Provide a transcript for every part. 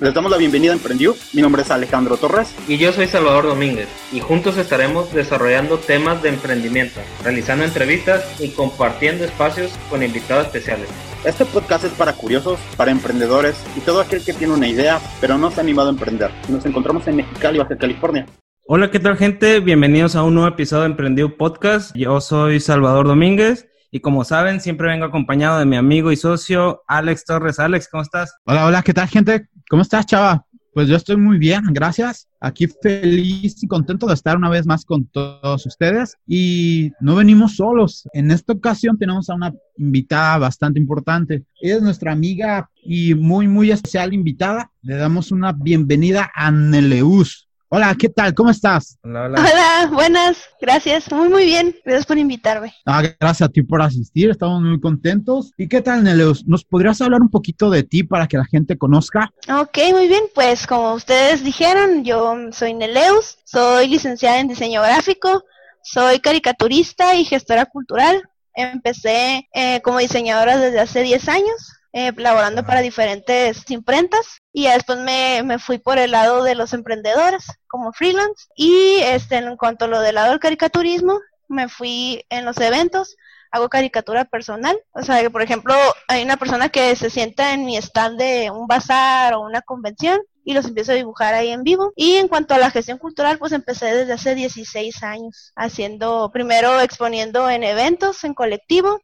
Les damos la bienvenida a Emprendió. Mi nombre es Alejandro Torres. Y yo soy Salvador Domínguez. Y juntos estaremos desarrollando temas de emprendimiento, realizando entrevistas y compartiendo espacios con invitados especiales. Este podcast es para curiosos, para emprendedores y todo aquel que tiene una idea, pero no se ha animado a emprender. Nos encontramos en Mexicali, Baja California. Hola, ¿qué tal gente? Bienvenidos a un nuevo episodio de Emprendido Podcast. Yo soy Salvador Domínguez y como saben, siempre vengo acompañado de mi amigo y socio Alex Torres. Alex, ¿cómo estás? Hola, hola, ¿qué tal gente? ¿Cómo estás, chava? Pues yo estoy muy bien, gracias. Aquí feliz y contento de estar una vez más con todos ustedes. Y no venimos solos. En esta ocasión tenemos a una invitada bastante importante. Es nuestra amiga y muy, muy especial invitada. Le damos una bienvenida a Neleus. Hola, ¿qué tal? ¿Cómo estás? Hola, hola. Hola, buenas, gracias, muy, muy bien. Gracias por invitarme. Ah, gracias a ti por asistir, estamos muy contentos. ¿Y qué tal, Neleus? ¿Nos podrías hablar un poquito de ti para que la gente conozca? Ok, muy bien, pues como ustedes dijeron, yo soy Neleus, soy licenciada en diseño gráfico, soy caricaturista y gestora cultural. Empecé eh, como diseñadora desde hace 10 años eh, laborando para diferentes imprentas y después me, me, fui por el lado de los emprendedores como freelance y este en cuanto a lo del lado del caricaturismo me fui en los eventos hago caricatura personal o sea que por ejemplo hay una persona que se sienta en mi stand de un bazar o una convención y los empiezo a dibujar ahí en vivo. Y en cuanto a la gestión cultural, pues empecé desde hace 16 años, haciendo, primero exponiendo en eventos, en colectivo,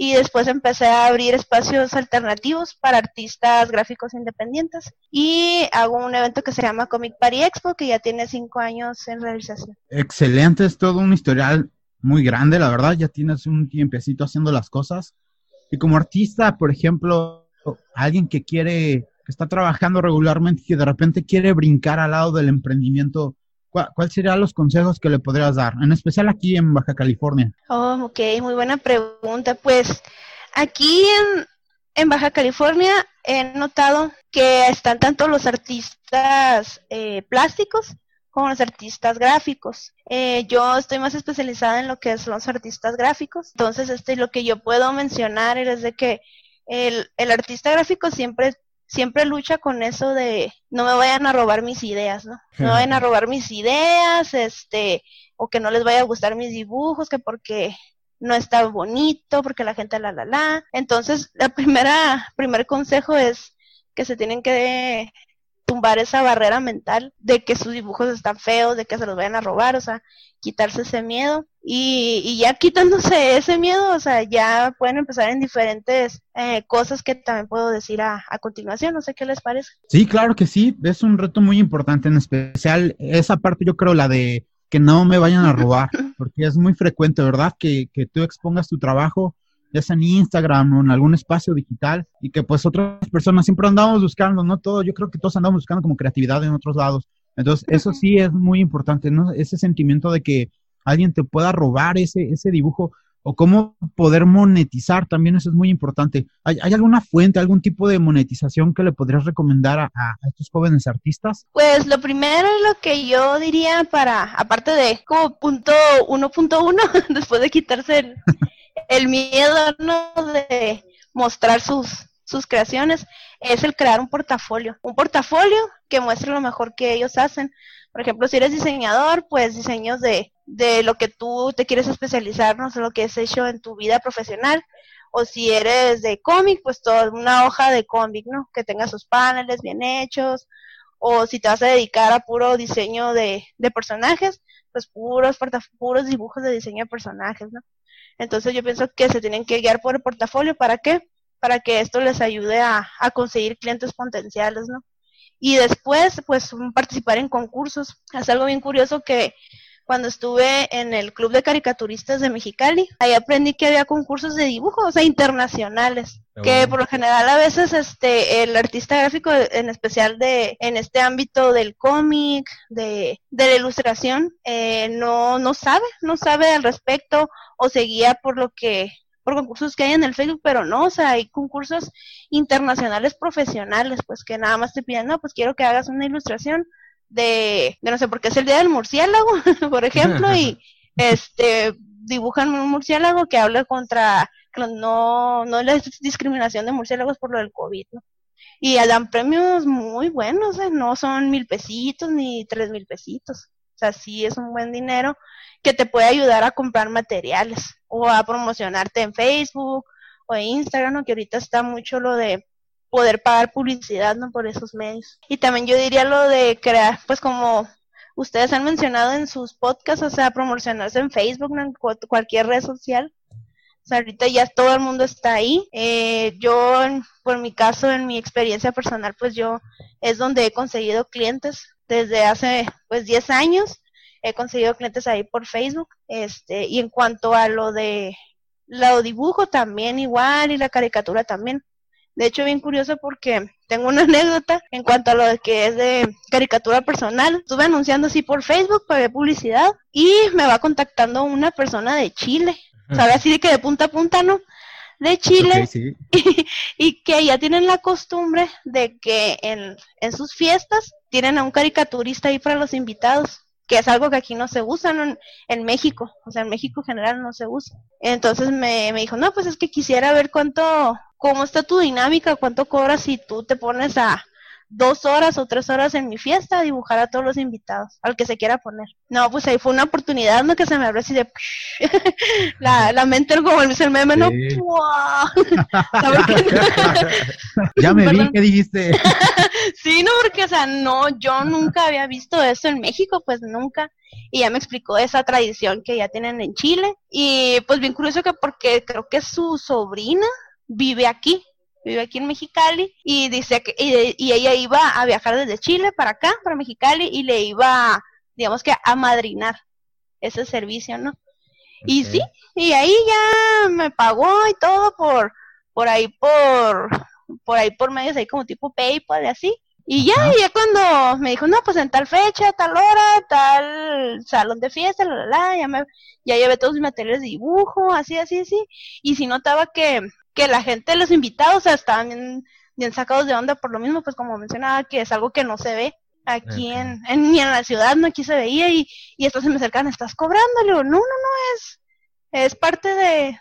y después empecé a abrir espacios alternativos para artistas gráficos independientes y hago un evento que se llama Comic Party Expo que ya tiene cinco años en realización. Excelente, es todo un historial muy grande, la verdad, ya tienes un tiempecito haciendo las cosas. Y como artista, por ejemplo, alguien que quiere, que está trabajando regularmente y que de repente quiere brincar al lado del emprendimiento, ¿Cuál, serían los consejos que le podrías dar? En especial aquí en Baja California. Oh, ok, muy buena pregunta. Pues aquí en, Baja California he notado que están tanto los artistas eh, plásticos como los artistas gráficos. Eh, yo estoy más especializada en lo que son los artistas gráficos. Entonces, este, lo que yo puedo mencionar es de que el, el artista gráfico siempre siempre lucha con eso de no me vayan a robar mis ideas, ¿no? No me vayan a robar mis ideas, este, o que no les vaya a gustar mis dibujos, que porque no está bonito, porque la gente la la la. Entonces, la primera, primer consejo es que se tienen que tumbar esa barrera mental de que sus dibujos están feos, de que se los vayan a robar, o sea, quitarse ese miedo. Y, y ya quitándose ese miedo, o sea, ya pueden empezar en diferentes eh, cosas que también puedo decir a, a, continuación, no sé qué les parece. Sí, claro que sí, es un reto muy importante, en especial esa parte yo creo la de que no me vayan a robar, porque es muy frecuente, ¿verdad? Que, que tú expongas tu trabajo ya sea en Instagram o en algún espacio digital, y que pues otras personas siempre andamos buscando, ¿no? Todo, yo creo que todos andamos buscando como creatividad en otros lados. Entonces, eso sí es muy importante, ¿no? Ese sentimiento de que alguien te pueda robar ese, ese dibujo o cómo poder monetizar también, eso es muy importante. ¿Hay, alguna fuente, algún tipo de monetización que le podrías recomendar a, a, estos jóvenes artistas? Pues lo primero, lo que yo diría para, aparte de como punto 1.1, después de quitarse el, el miedo ¿no? de mostrar sus, sus creaciones es el crear un portafolio. Un portafolio que muestre lo mejor que ellos hacen. Por ejemplo, si eres diseñador, pues diseños de, de lo que tú te quieres especializar, no sé lo que has hecho en tu vida profesional. O si eres de cómic, pues toda una hoja de cómic, ¿no? Que tenga sus paneles bien hechos. O si te vas a dedicar a puro diseño de, de personajes, pues puros, puros dibujos de diseño de personajes, ¿no? Entonces yo pienso que se tienen que guiar por el portafolio. ¿Para qué? Para que esto les ayude a, a conseguir clientes potenciales, ¿no? Y después, pues, participar en concursos. Es algo bien curioso que cuando estuve en el Club de Caricaturistas de Mexicali, ahí aprendí que había concursos de dibujo, o sea, internacionales, que por lo general a veces este el artista gráfico en especial de en este ámbito del cómic, de, de la ilustración, eh, no no sabe, no sabe al respecto o se guía por lo que por concursos que hay en el Facebook, pero no, o sea, hay concursos internacionales profesionales, pues que nada más te piden, no, pues quiero que hagas una ilustración de, de no sé, porque es el día del murciélago, por ejemplo, y este dibujan un murciélago que habla contra no no la discriminación de murciélagos por lo del COVID, ¿no? y dan premios muy buenos, ¿eh? no son mil pesitos ni tres mil pesitos. O sea, sí es un buen dinero que te puede ayudar a comprar materiales o a promocionarte en Facebook o en Instagram, ¿no? que ahorita está mucho lo de poder pagar publicidad ¿no? por esos medios. Y también yo diría lo de crear, pues como ustedes han mencionado en sus podcasts, o sea, promocionarse en Facebook, en cualquier red social. O sea, ahorita ya todo el mundo está ahí. Eh, yo, por mi caso, en mi experiencia personal, pues yo es donde he conseguido clientes desde hace pues 10 años. He conseguido clientes ahí por Facebook. Este, y en cuanto a lo de lo dibujo también igual y la caricatura también. De hecho, bien curioso porque tengo una anécdota en cuanto a lo que es de caricatura personal. Estuve anunciando así por Facebook, pagué publicidad y me va contactando una persona de Chile. ¿Sabe? Así de que de punta a punta, ¿no? De Chile. y, que ya tienen la costumbre de que en, en sus fiestas tienen a un caricaturista ahí para los invitados que es algo que aquí no se usa en, México, o sea, en México en general no se usa. Entonces me, me dijo, no, pues es que quisiera ver cuánto, cómo está tu dinámica, cuánto cobras si tú te pones a dos horas o tres horas en mi fiesta a dibujar a todos los invitados, al que se quiera poner. No, pues ahí fue una oportunidad, ¿no? Que se me abrió así de la, la mente como el, el meme, ¿no? ya me vi, ¿qué dijiste? sí, no, porque, o sea, no, yo nunca había visto eso en México, pues nunca. Y ya me explicó esa tradición que ya tienen en Chile. Y pues bien curioso que porque creo que su sobrina vive aquí, vive aquí en Mexicali y dice que y, ella iba a viajar desde Chile para acá, para Mexicali y le iba, digamos que a madrinar ese servicio, ¿no? Y sí, y ahí ya me pagó y todo por por ahí por por ahí por medios ahí como tipo PayPal y así. Y ya, y ya cuando me dijo, no, pues en tal fecha, tal hora, tal salón de fiesta, la, la, la, ya, me, ya llevé todos mis materiales de dibujo, así, así, así. Y si notaba que, que la gente, los invitados, estaban bien, sacados de onda por lo mismo, pues como mencionaba, que es algo que no se ve aquí en, ni en la ciudad, no aquí se veía y, y estos se me acercan, estás cobrando, le digo, no, no, no, es, es parte de,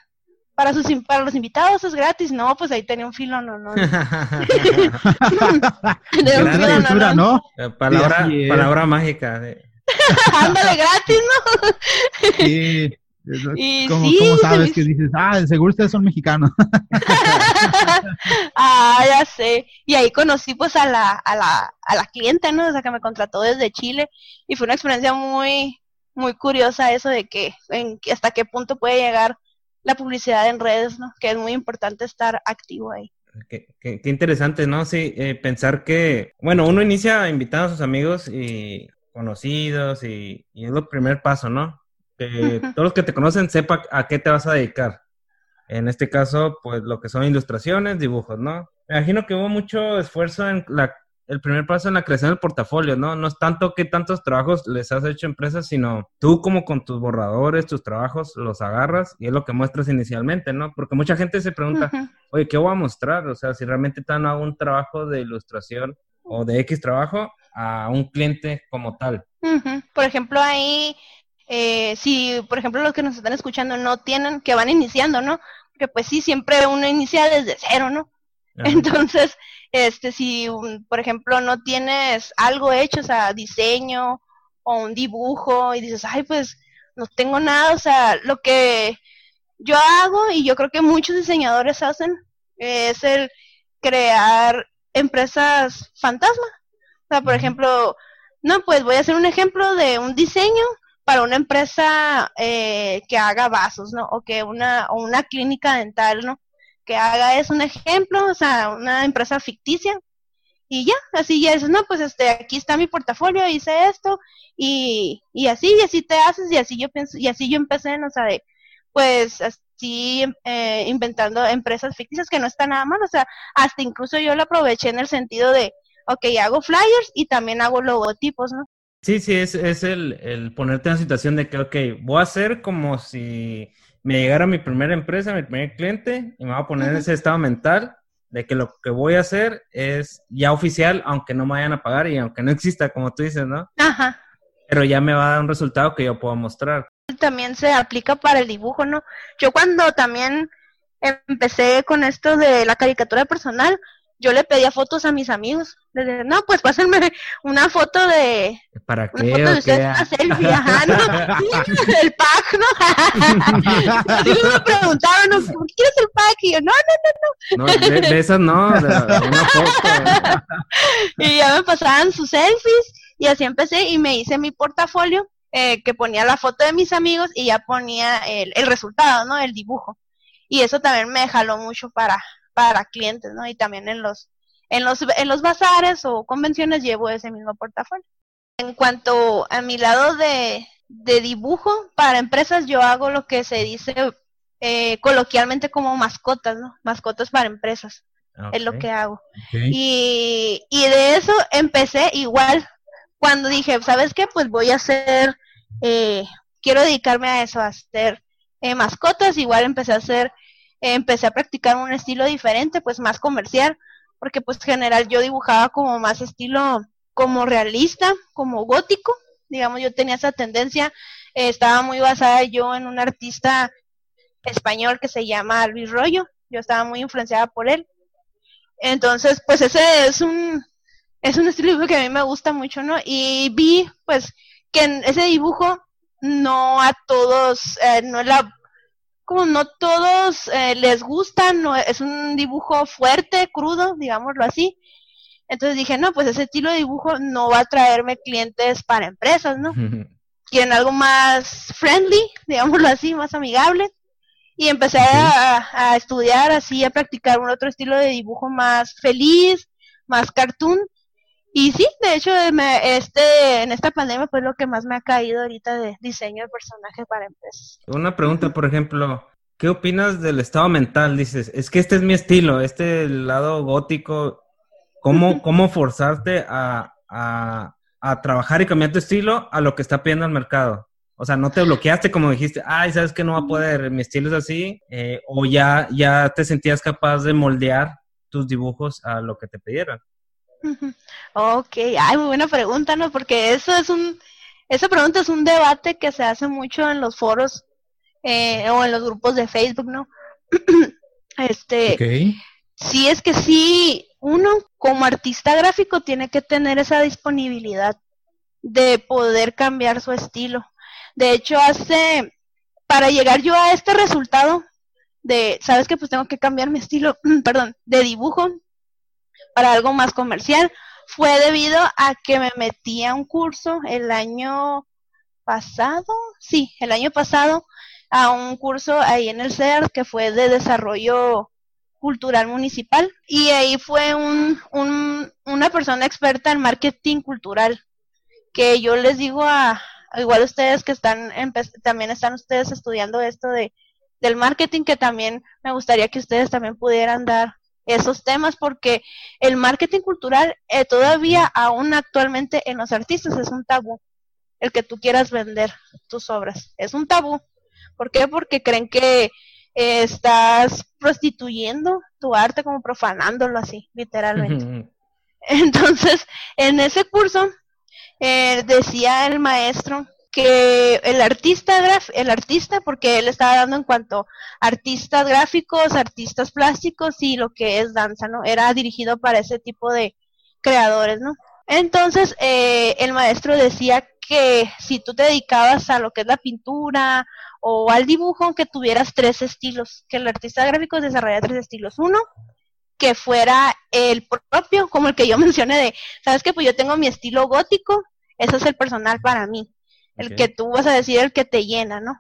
para sus para los invitados es gratis, no, pues ahí tenía un filo, no, no. no, no, eh, Palabra, palabra mágica. Ándale gratis, ¿no? sí. ¿Cómo, sabes que dices, ah, seguro ustedes son mexicanos? ah, ya sé. Y ahí conocí pues a la, a la, a la cliente, ¿no? O sea, que me contrató desde Chile y fue una experiencia muy, muy curiosa eso de que en, hasta qué punto puede llegar la publicidad en redes, ¿no? Que es muy importante estar activo ahí. Qué, qué, interesante, ¿no? Sí, eh, pensar que, bueno, uno inicia invitando a sus amigos y conocidos y, y es el primer paso, ¿no? Que todos los que te conocen sepan a qué te vas a dedicar. En este caso, pues lo que son ilustraciones, dibujos, ¿no? Me imagino que hubo mucho esfuerzo en la, el primer paso en la creación del portafolio, ¿no? No es tanto que tantos trabajos les has hecho empresas, sino tú como con tus borradores, tus trabajos, los agarras y es lo que muestras inicialmente, ¿no? Porque mucha gente se pregunta, oye, ¿qué voy a mostrar? O sea, si realmente están a un trabajo de ilustración o de X trabajo a un cliente como tal. Por ejemplo, ahí eh, si, por ejemplo, los que nos están escuchando no tienen, que van iniciando, ¿no? Porque pues sí, siempre uno inicia desde cero, ¿no? Entonces, este, si, por ejemplo, no tienes algo hecho, o sea, diseño o un dibujo y dices, ay, pues no tengo nada, o sea, lo que yo hago y yo creo que muchos diseñadores hacen es el crear empresas fantasma. O sea, por ejemplo, no, pues voy a hacer un ejemplo de un diseño para una empresa eh, que haga vasos, ¿no? O que una, o una clínica dental, ¿no? Que haga es un ejemplo, o sea, una empresa ficticia. Y ya, así ya dices, no, pues este, aquí está mi portafolio, hice esto, y, y así, y así te haces, y así yo pienso, y así yo empecé, ¿no? O sea, de, pues así eh, inventando empresas ficticias que no está nada mal, o sea, hasta incluso yo lo aproveché en el sentido de, ok, hago flyers y también hago logotipos, ¿no? Sí, sí, es, es el, el, ponerte en la situación de que, ok, voy a hacer como si me llegara mi primera empresa, mi primer cliente, y me voy a poner en ese estado mental de que lo que voy a hacer es ya oficial, aunque no me vayan a pagar y aunque no exista, como tú dices, ¿no? Ajá. Pero ya me va a dar un resultado que yo puedo mostrar. También se aplica para el dibujo, ¿no? Yo cuando también empecé con esto de la caricatura personal, yo le pedía fotos a mis amigos. Les decía, no, pues pásenme una foto de... ¿Para qué? Una foto de ustedes, una selfie, ajá, ¿no? el pack, ¿no? Así me preguntaban, ¿no? ¿por qué quieres el pack? Y yo, no, no, no, no. No, de, de esas no, de una foto. y ya me pasaban sus selfies y así empecé y me hice mi portafolio eh, que ponía la foto de mis amigos y ya ponía el, el resultado, ¿no? El dibujo. Y eso también me jaló mucho para, para clientes, ¿no? Y también en los, en los, en los bazares o convenciones llevo ese mismo portafolio. En cuanto a mi lado de, de dibujo, para empresas yo hago lo que se dice eh, coloquialmente como mascotas, ¿no? Mascotas para empresas. Es lo que hago. Okay. Y, y de eso empecé igual. Cuando dije, ¿sabes qué? Pues voy a hacer, eh, quiero dedicarme a eso, a hacer eh, mascotas. Igual empecé a hacer, empecé a practicar un estilo diferente, pues más comercial, porque pues general yo dibujaba como más estilo, como realista, como gótico. Digamos, yo tenía esa tendencia, eh, estaba muy basada yo en un artista español que se llama Luis Rollo. Yo estaba muy influenciada por él. Entonces, pues ese es un, es un estilo que a mí me gusta mucho, ¿no? Y vi, pues, que en ese dibujo no a todos, eh, no es la, como no todos eh, les gusta, no es un dibujo fuerte, crudo, digámoslo así. Entonces dije, no, pues ese estilo de dibujo no va a traerme clientes para empresas, ¿no? Quieren algo más friendly, digámoslo así, más amigable y empecé a, a, estudiar así, a practicar un otro estilo de dibujo más feliz, más cartoon. Y sí, de hecho, me, este, en esta pandemia fue lo que más me ha caído ahorita de diseño de personaje para empresas. Una pregunta, por ejemplo, ¿qué opinas del estado mental? Dices, es que este es mi estilo, este lado gótico, ¿cómo, cómo forzarte a, a, a trabajar y cambiar tu estilo a lo que está pidiendo el mercado? O sea, no te bloqueaste como dijiste, ay, sabes que no va a poder, mi estilo es así, eh, o ya, ya te sentías capaz de moldear tus dibujos a lo que te pidieran. Ok, ay, muy buena pregunta, ¿no? Porque eso es un, esa pregunta es un debate que se hace mucho en los foros eh, o en los grupos de Facebook, ¿no? este, Okay. sí es que sí, uno como artista gráfico tiene que tener esa disponibilidad de poder cambiar su estilo. De hecho, hace, para llegar yo a este resultado de, sabes que pues tengo que cambiar mi estilo, perdón, de dibujo para algo más comercial, fue debido a que me metí a un curso el año pasado, sí, el año pasado, a un curso ahí en el CER que fue de desarrollo cultural municipal. Y ahí fue un, un, una persona experta en marketing cultural que yo les digo a, igual ustedes que están, también están ustedes estudiando esto de, del marketing, que también me gustaría que ustedes también pudieran dar esos temas, porque el marketing cultural eh, todavía aún actualmente en los artistas es un tabú, el que tú quieras vender tus obras, es un tabú. ¿Por qué? Porque creen que eh, estás prostituyendo tu arte como profanándolo así, literalmente. Entonces, en ese curso eh, decía el maestro que el artista graf el artista porque él estaba dando en cuanto a artistas gráficos, artistas plásticos y lo que es danza, ¿no? Era dirigido para ese tipo de creadores, ¿no? Entonces, eh, el maestro decía que si tú te dedicabas a lo que es la pintura o al dibujo, que tuvieras tres estilos, que el artista gráfico desarrolla tres estilos. Uno, que fuera el propio, como el que yo mencioné de, sabes que pues yo tengo mi estilo gótico, ese es el personal para mí, el que tú vas a decir el que te llena, ¿no?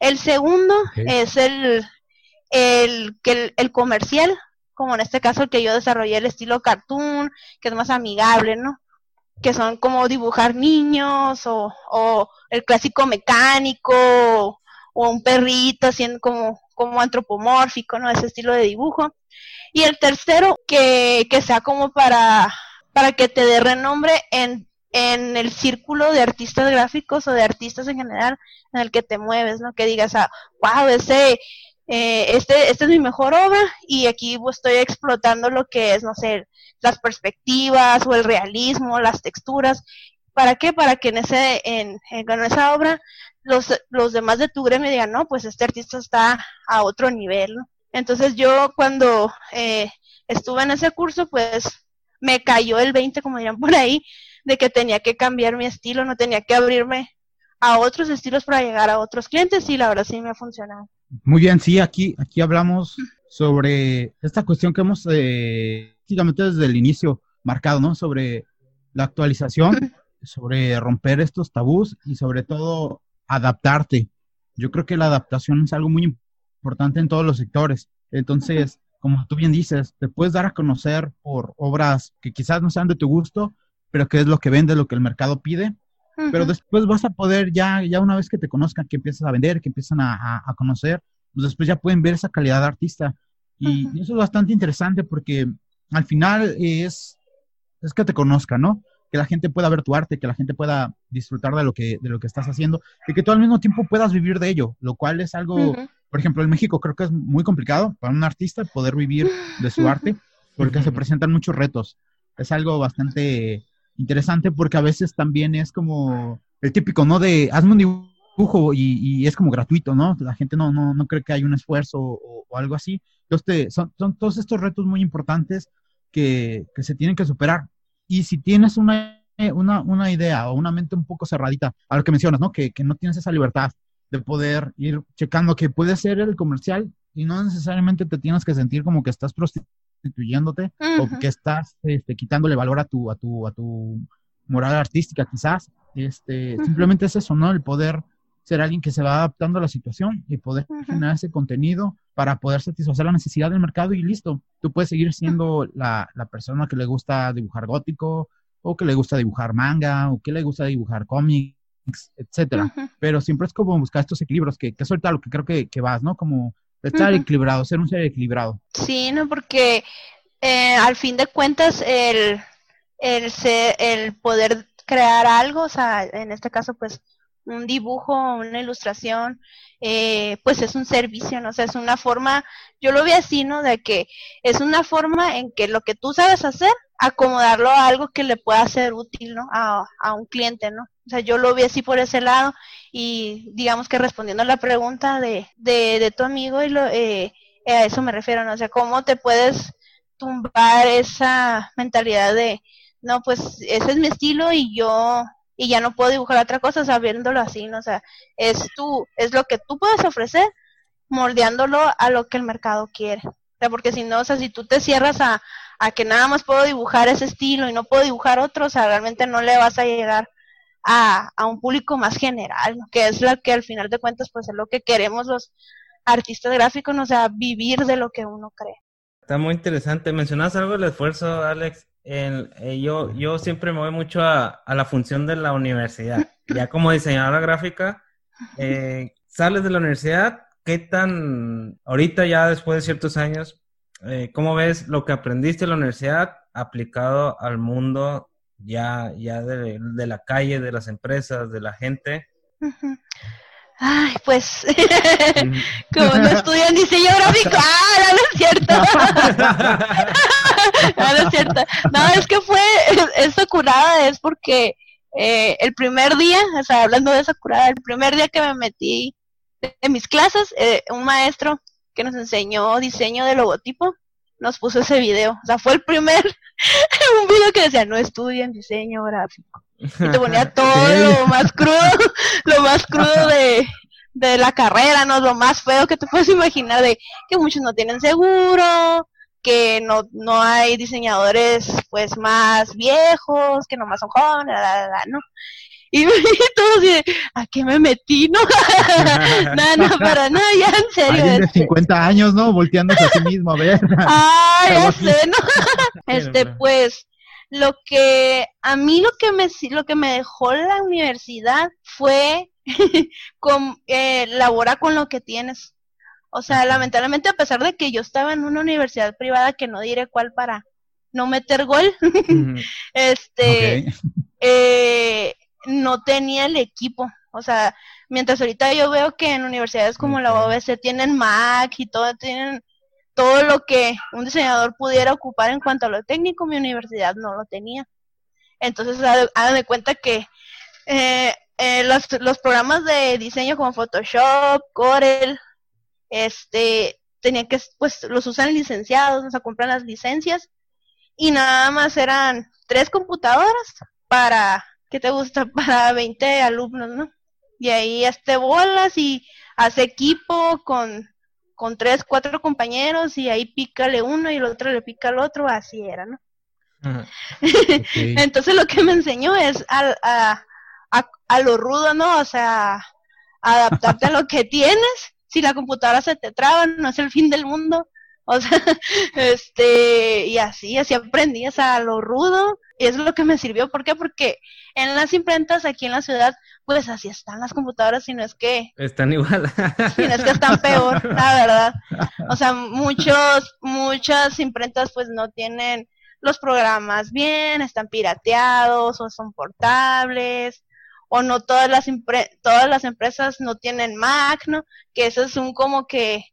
El segundo es el, el, que el, el comercial, como en este caso el que yo desarrollé el estilo cartoon, que es más amigable, ¿no? Que son como dibujar niños o, o el clásico mecánico o, o un perrito haciendo como, como antropomórfico, ¿no? Ese estilo de dibujo. Y el tercero, que, que sea como para, para que te dé renombre en, en el círculo de artistas gráficos o de artistas en general en el que te mueves, ¿no? Que digas, ah, wow, ese, eh, este, esta es mi mejor obra y aquí estoy explotando lo que es, no sé, las perspectivas o el realismo, las texturas. ¿Para qué? Para que en ese, en, en, esa obra los, los demás de tu gremio digan, no, pues este artista está a otro nivel. Entonces yo cuando eh, estuve en ese curso, pues me cayó el 20, como dirían por ahí, de que tenía que cambiar mi estilo, no tenía que abrirme a otros estilos para llegar a otros clientes y la verdad sí me ha funcionado. Muy bien, sí, aquí, aquí hablamos sobre esta cuestión que hemos eh, prácticamente desde el inicio marcado, ¿no? Sobre la actualización, sobre romper estos tabús y sobre todo adaptarte. Yo creo que la adaptación es algo muy importante en todos los sectores. Entonces, como tú bien dices, te puedes dar a conocer por obras que quizás no sean de tu gusto, pero que es lo que vende, lo que el mercado pide. Pero después vas a poder, ya, ya una vez que te conozcan, que empiezas a vender, que empiezan a, a, conocer, pues después ya pueden ver esa calidad de artista. Y, eso es bastante interesante porque al final es, es que te conozcan, ¿no? Que la gente pueda ver tu arte, que la gente pueda disfrutar de lo que, de lo que estás haciendo y que tú al mismo tiempo puedas vivir de ello, lo cual es algo, por ejemplo, en México creo que es muy complicado para un artista poder vivir de su arte porque se presentan muchos retos. Es algo bastante interesante porque a veces también es como el típico, ¿no? De hazme un dibujo y, es como gratuito, ¿no? La gente no, no, no cree que hay un esfuerzo o, algo así. Entonces, son, son todos estos retos muy importantes que, que, se tienen que superar. Y si tienes una, una, una, idea o una mente un poco cerradita, a lo que mencionas, ¿no? Que, que no tienes esa libertad de poder ir checando que puede ser el comercial y no necesariamente te tienes que sentir como que estás prostituyendo prostituyéndote o que estás este, quitándole valor a tu, a tu, a tu moral artística quizás. Este, Simplemente es eso, ¿no? El poder ser alguien que se va adaptando a la situación y poder generar ese contenido para poder satisfacer la necesidad del mercado y listo. Tú puedes seguir siendo la, la persona que le gusta dibujar gótico o que le gusta dibujar manga o que le gusta dibujar cómics, etcétera. Pero siempre es como buscar estos equilibrios, que, que es ahorita lo que creo que, que vas, ¿no? Como Estar equilibrado, ser un ser equilibrado. Sí, no, porque eh, al fin de cuentas el, el, el poder crear algo, o sea, en este caso pues un dibujo, una ilustración, eh, pues es un servicio, ¿no? O sea, es una forma, yo lo vi así, ¿no? De que es una forma en que lo que tú sabes hacer, acomodarlo a algo que le pueda ser útil, ¿no? A, a un cliente, ¿no? O sea, yo lo vi así por ese lado y digamos que respondiendo a la pregunta de, de, de tu amigo, y lo, eh, a eso me refiero, ¿no? O sea, ¿cómo te puedes tumbar esa mentalidad de, no, pues ese es mi estilo y yo y ya no puedo dibujar otra cosa sabiéndolo así, ¿no? O sea, es tú, es lo que tú puedes ofrecer moldeándolo a lo que el mercado quiere. O sea, porque si no, o sea, si tú te cierras a, a que nada más puedo dibujar ese estilo y no puedo dibujar otro, o sea, realmente no le vas a llegar a, a un público más general, que es lo que al final de cuentas, pues es lo que queremos los artistas gráficos, o sea, vivir de lo que uno cree. Está muy interesante. Mencionas algo del esfuerzo, Alex. Eh, yo, yo siempre me voy mucho a, la función de la universidad. Ya como diseñadora gráfica, eh, sales de la universidad, ¿qué tan, ahorita ya después de ciertos años, eh, cómo ves lo que aprendiste en la universidad aplicado al mundo ya, ya de, la calle, de las empresas, de la gente? Ay, pues, como no estudian diseño gráfico, ah, no, es cierto. no, es cierto. No, es que fue, esa curada es porque eh, el primer día, o sea, hablando de esa curada, el primer día que me metí en mis clases, eh, un maestro que nos enseñó diseño de logotipo, nos puso ese video. O sea, fue el primer, un video que decía, no estudien diseño gráfico. Y te ponía todo lo más crudo, lo más crudo de, de la carrera, ¿no? Lo más feo que te puedes imaginar de que muchos no tienen seguro, que no, no hay diseñadores pues más viejos, que nomás son jóvenes, ¿no? Y, todo así, ¿a qué me metí? No, no, no, para nada, ya en serio. Alguien de 50 este. años, ¿no? Volteándose a sí mismo, a ver. Ah, ya sé, ¿no? Este, pues, lo que, a mí lo que me, lo que me dejó la universidad fue con, eh, labora con lo que tienes. O sea, lamentablemente a pesar de que yo estaba en una universidad privada que no diré cuál para no meter gol, este, eh, no tenía el equipo. O sea, mientras ahorita yo veo que en universidades como la OBC tienen Mac y todo, tienen todo lo que un diseñador pudiera ocupar en cuanto a lo técnico, mi universidad no lo tenía. Entonces, hagan de cuenta que eh, eh, los, los programas de diseño como Photoshop, Corel, este, tenían que, pues los usan licenciados, o sea, compran las licencias y nada más eran tres computadoras para, ¿qué te gusta? Para 20 alumnos, ¿no? Y ahí este bolas y hace equipo con, con tres, cuatro compañeros y ahí pícale uno y el otro le pica al otro, así era, ¿no? Entonces lo que me enseñó es a, a, a, a, lo rudo, ¿no? O sea, adaptarte a lo que tienes. Si la computadora se te traba, no es el fin del mundo. O sea, este, y así, así aprendí, o sea, a lo rudo. Y es lo que me sirvió. ¿Por qué? Porque en las imprentas aquí en la ciudad, pues así están las computadoras, y no es que... Están igual. Si no es que están peor, la verdad. O sea, muchos, muchas imprentas pues no tienen los programas bien, están pirateados o son portables o no todas las todas las empresas no tienen Mac, ¿no? Que eso es un como que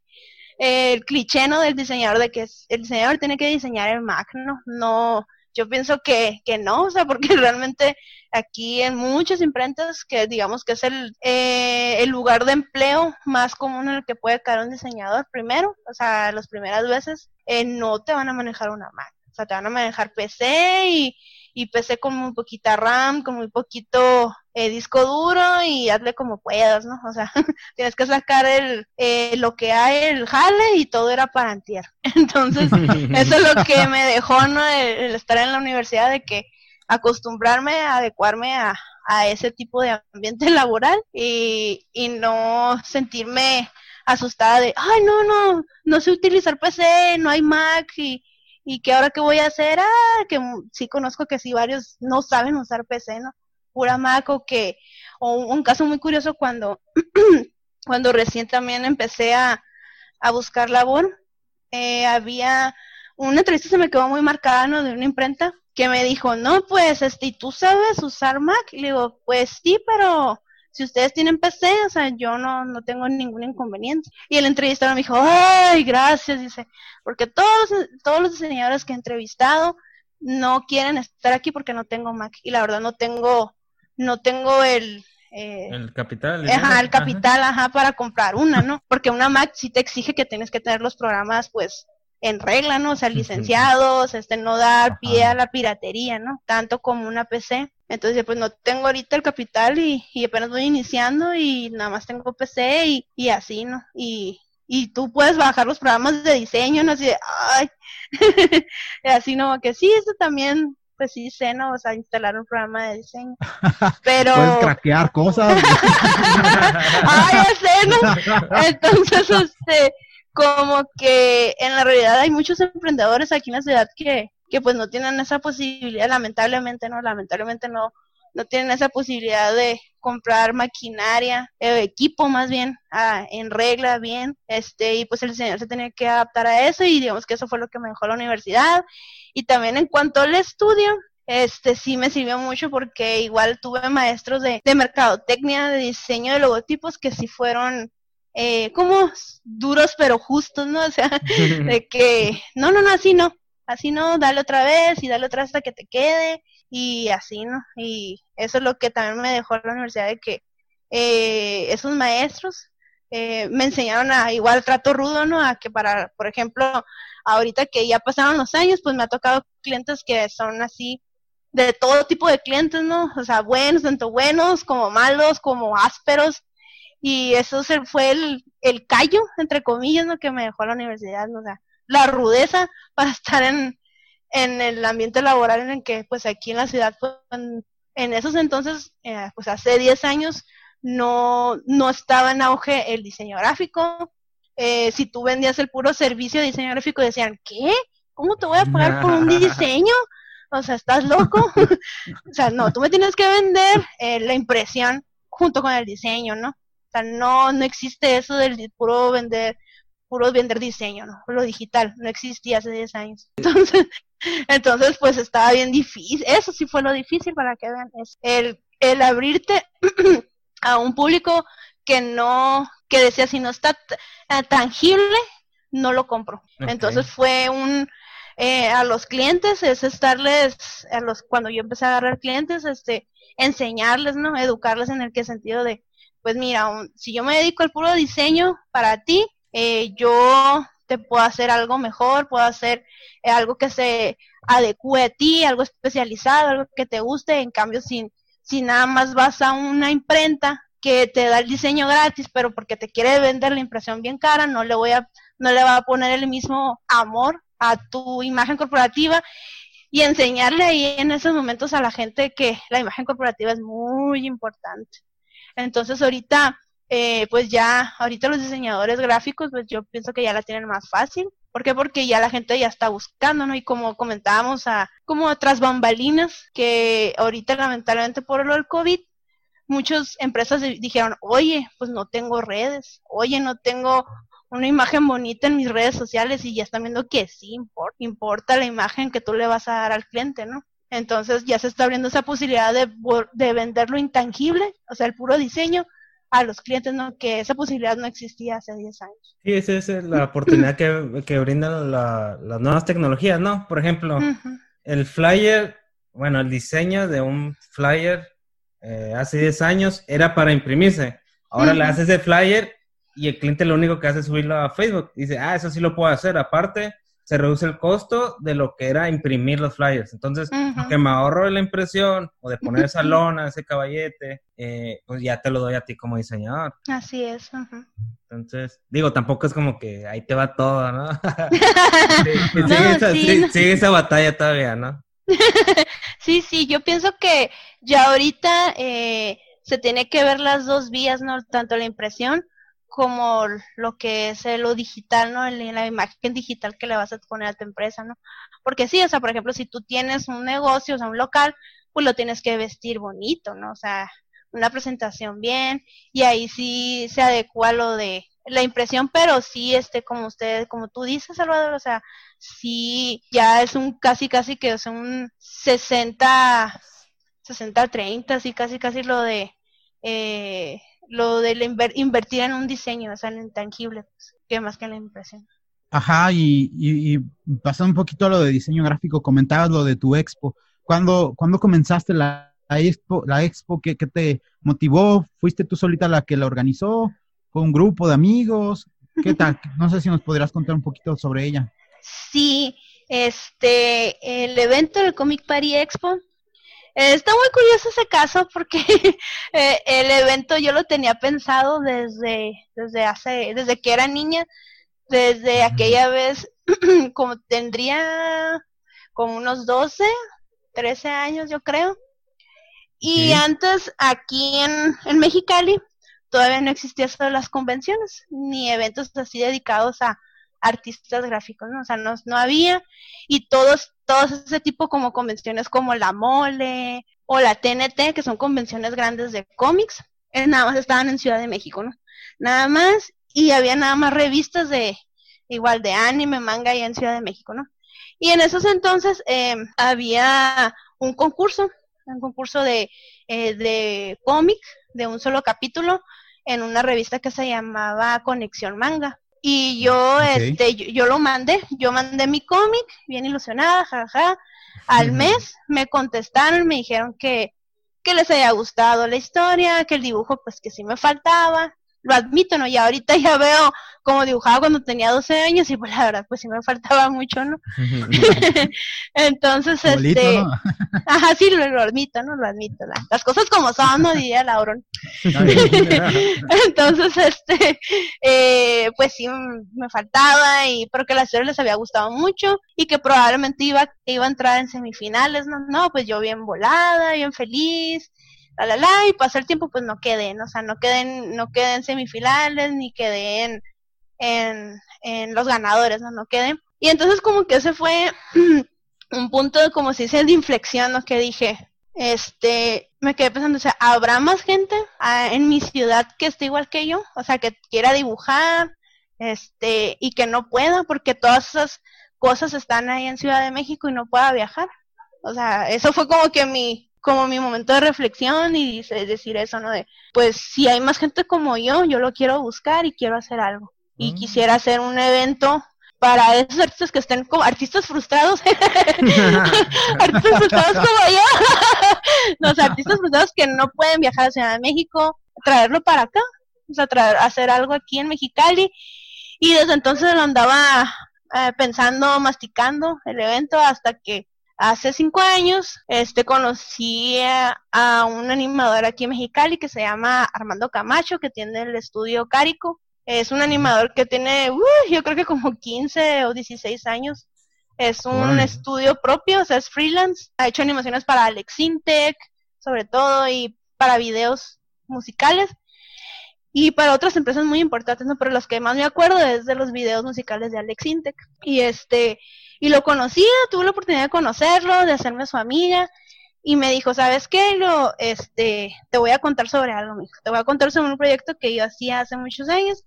eh, el cliché ¿no? del diseñador de que el diseñador tiene que diseñar el Mac, ¿no? No, yo pienso que, que no, o sea, porque realmente aquí en muchas imprentas, que digamos que es el, eh, el lugar de empleo más común en el que puede caer un diseñador primero, o sea, las primeras veces, eh, no te van a manejar una Mac. O sea, te van a manejar PC y, y PC con muy poquita RAM, con muy poquito eh, disco duro y hazle como puedas, ¿no? O sea, tienes que sacar el, eh, lo que hay, el jale y todo era para antier. Entonces, eso es lo que me dejó, ¿no? El, estar en la universidad, de que acostumbrarme, adecuarme a, a ese tipo de ambiente laboral y, y no sentirme asustada de, ay, no, no, no sé utilizar PC, no hay Mac y y que ahora qué voy a hacer, ah, que sí conozco que sí varios no saben usar PC, ¿no? Pura Mac o que, o un caso muy curioso cuando, cuando recién también empecé a, a buscar labor, eh, había una entrevista se me quedó muy marcada, ¿no? De una imprenta que me dijo, no, pues, este, ¿y tú sabes usar Mac? Y le digo, pues sí, pero si ustedes tienen PC, o sea, yo no, no tengo ningún inconveniente. Y el entrevistador me dijo, ay, gracias, dice, porque todos, todos los diseñadores que he entrevistado no quieren estar aquí porque no tengo Mac. Y la verdad no tengo, no tengo el, eh, el capital. Ajá, el capital, ajá. para comprar una, ¿no? Porque una Mac sí te exige que tienes que tener los programas, pues, en regla, ¿no? O sea, licenciados, este, no dar pie a la piratería, ¿no? Tanto como una PC. Entonces, pues no tengo ahorita el capital y, y apenas voy iniciando y nada más tengo PC y, y así, ¿no? Y, y tú puedes bajar los programas de diseño, ¿no? Así de, ay, así, ¿no? Que sí, eso también, pues sí sé, ¿no? O sea, instalar un programa de diseño. Pero... Puedes craquear cosas. ay, sé, ¿no? Entonces, este, como que en la realidad hay muchos emprendedores aquí en la ciudad que, que pues no tienen esa posibilidad, lamentablemente no, lamentablemente no, no tienen esa posibilidad de comprar maquinaria, eh, equipo más bien, ah, en regla, bien, este, y pues el señor se tenía que adaptar a eso y digamos que eso fue lo que me dejó la universidad. Y también en cuanto al estudio, este sí me sirvió mucho porque igual tuve maestros de, de mercadotecnia, de diseño de logotipos que sí fueron eh, como duros pero justos, ¿no? O sea, de que, no, no, no, así no, así no, dale otra vez y dale otra hasta que te quede y así, ¿no? Y eso es lo que también me dejó la universidad de que eh, esos maestros eh, me enseñaron a igual trato rudo, ¿no? A que para, por ejemplo, ahorita que ya pasaron los años, pues me ha tocado clientes que son así, de todo tipo de clientes, ¿no? O sea, buenos, tanto buenos como malos, como ásperos, y eso fue el, el callo, entre comillas, ¿no? que me dejó la universidad, ¿no? o sea, la rudeza para estar en, en el ambiente laboral en el que, pues aquí en la ciudad, pues, en, esos entonces, eh, pues hace 10 años, no, no estaba en auge el diseño gráfico. Eh, si tú vendías el puro servicio de diseño gráfico, decían, ¿qué? ¿Cómo te voy a pagar por un diseño? O sea, ¿estás loco? o sea, no, tú me tienes que vender eh, la impresión junto con el diseño, ¿no? Sea, no, no existe eso del puro vender, puro vender diseño, ¿no? Lo digital, no existía hace 10 años. Entonces, entonces pues estaba bien difícil. Eso sí fue lo difícil para que vean. Es el, el abrirte a un público que no, que decía si no está eh, tangible, no lo compro. Entonces fue un, eh, a los clientes es estarles, a los, cuando yo empecé a agarrar clientes, este, enseñarles, ¿no? Educarles en el que sentido de, pues mira, si yo me dedico al puro diseño para ti, eh, yo te puedo hacer algo mejor, puedo hacer eh, algo que se adecue a ti, algo especializado, algo que te guste, en cambio si, si nada más vas a una imprenta que te da el diseño gratis, pero porque te quiere vender la impresión bien cara, no le voy a, no le va a poner el mismo amor a tu imagen corporativa y enseñarle ahí en esos momentos a la gente que la imagen corporativa es muy importante. Entonces ahorita, eh, pues ya, ahorita los diseñadores gráficos, pues yo pienso que ya la tienen más fácil. ¿Por qué? Porque ya la gente ya está buscando, ¿no? Y como comentábamos, a, como otras bambalinas, que ahorita lamentablemente por lo del COVID, muchas empresas dijeron, oye, pues no tengo redes, oye, no tengo una imagen bonita en mis redes sociales y ya están viendo que sí importa, importa la imagen que tú le vas a dar al cliente, ¿no? Entonces ya se está abriendo esa posibilidad de, de vender lo intangible, o sea, el puro diseño, a los clientes, ¿no? Que esa posibilidad no existía hace 10 años. Sí, esa es la oportunidad que, que brindan las nuevas tecnologías, ¿no? Por ejemplo, el flyer, bueno, el diseño de un flyer eh, hace 10 años era para imprimirse. Ahora le haces el flyer y el cliente lo único que hace es subirlo a Facebook. Dice, ah, eso sí lo puedo hacer. Aparte, se reduce el costo de lo que era imprimir los flyers. Entonces, que me ahorro de la impresión o de poner esa lona, ese caballete, eh, pues ya te lo doy a ti como diseñador. Así es. Entonces, digo, tampoco es como que ahí te va todo, ¿no? sigue, esa, batalla todavía, ¿no? sí, sí, yo pienso que ya ahorita eh, se tiene que ver las dos vías, ¿no? Tanto la impresión como lo que es lo digital, ¿no? En la imagen digital que le vas a poner a tu empresa, ¿no? Porque sí, o sea, por ejemplo, si tú tienes un negocio, o sea, un local, pues lo tienes que vestir bonito, ¿no? O sea, una presentación bien, y ahí sí se adecua lo de la impresión, pero sí, este, como usted, como tú dices, Salvador, o sea, sí, ya es un casi, casi que, es un 60, 60, 30, sí, casi, casi lo de, eh, lo de invertir en un diseño, o sea, en intangible, pues, que más que en la impresión. Ajá, y, y, pasando un poquito a lo de diseño gráfico, comentabas lo de tu expo. ¿Cuándo, ¿cuándo comenzaste la, expo? La expo ¿qué, te motivó? ¿Fuiste tú solita la que la organizó? ¿Fue un grupo de amigos? ¿Qué tal? No sé si nos podrías contar un poquito sobre ella. Sí, este, el evento del Comic Party Expo está muy curioso ese caso porque eh, el evento yo lo tenía pensado desde, desde hace, desde que era niña, desde aquella vez, como tendría como unos 12, 13 años yo creo. Y antes aquí en, en Mexicali todavía no existía eso de las convenciones, ni eventos así dedicados a, artistas gráficos, ¿no? O sea, no, no había, y todos, todos ese tipo como convenciones como la Mole o la TNT, que son convenciones grandes de cómics, eh, nada más estaban en Ciudad de México, ¿no? Nada más, y había nada más revistas de, igual de anime, manga y en Ciudad de México, ¿no? Y en esos entonces eh, había un concurso, un concurso de, eh, de cómic, de un solo capítulo, en una revista que se llamaba Conexión Manga. Y yo, este, yo, lo mandé, yo mandé mi cómic, bien ilusionada, jaja. Al mes me contestaron, me dijeron que, que les haya gustado la historia, que el dibujo pues que sí me faltaba, lo admito, ¿no? Y ahorita ya veo cómo dibujaba cuando tenía 12 años y pues la verdad pues sí me faltaba mucho, ¿no? Entonces, este... Ajá, sí, lo, admito, ¿no? Lo admito. las cosas como son, no diría Lauron. Entonces, este, eh, pues sí me faltaba y porque la historia les había gustado mucho y que probablemente iba, iba a entrar en semifinales, ¿no? No, pues yo bien volada, bien feliz la la la, y pasó el tiempo, pues no queden, o sea, no queden, no queden semifinales, ni queden en, en los ganadores, no, no queden. Y entonces como que ese fue un punto, como se dice, de inflexión, ¿no? Que dije, este, me quedé pensando, o sea, ¿habrá más gente ah, en mi ciudad que esté igual que yo? O sea, que quiera dibujar, este, y que no pueda, porque todas esas cosas están ahí en Ciudad de México y no pueda viajar. O sea, eso fue como que mi, como mi momento de reflexión y decir eso, ¿no? De, pues si hay más gente como yo, yo lo quiero buscar y quiero hacer algo. Y mm. quisiera hacer un evento para esos artistas que estén como artistas frustrados, artistas frustrados como yo, los artistas frustrados que no pueden viajar a Ciudad de México, traerlo para acá, o sea, traer, hacer algo aquí en Mexicali Y desde entonces lo andaba eh, pensando, masticando el evento hasta que hace cinco años este conocí a, un animador aquí en Mexicali que se llama Armando Camacho, que tiene el estudio Carico. Es un animador que tiene, yo creo que como 15 o 16 años. Es un estudio propio, o sea, es freelance. Ha hecho animaciones para Alex Intec, sobre todo, y para videos musicales. Y para otras empresas muy importantes, ¿no? Pero los que más me acuerdo es de los videos musicales de Alex Intec. Y este, y lo conocía, tuve la oportunidad de conocerlo, de hacerme su amiga. Y me dijo, ¿sabes qué? Lo, este, te voy a contar sobre algo, mijo. Te voy a contar sobre un proyecto que yo hacía hace muchos años.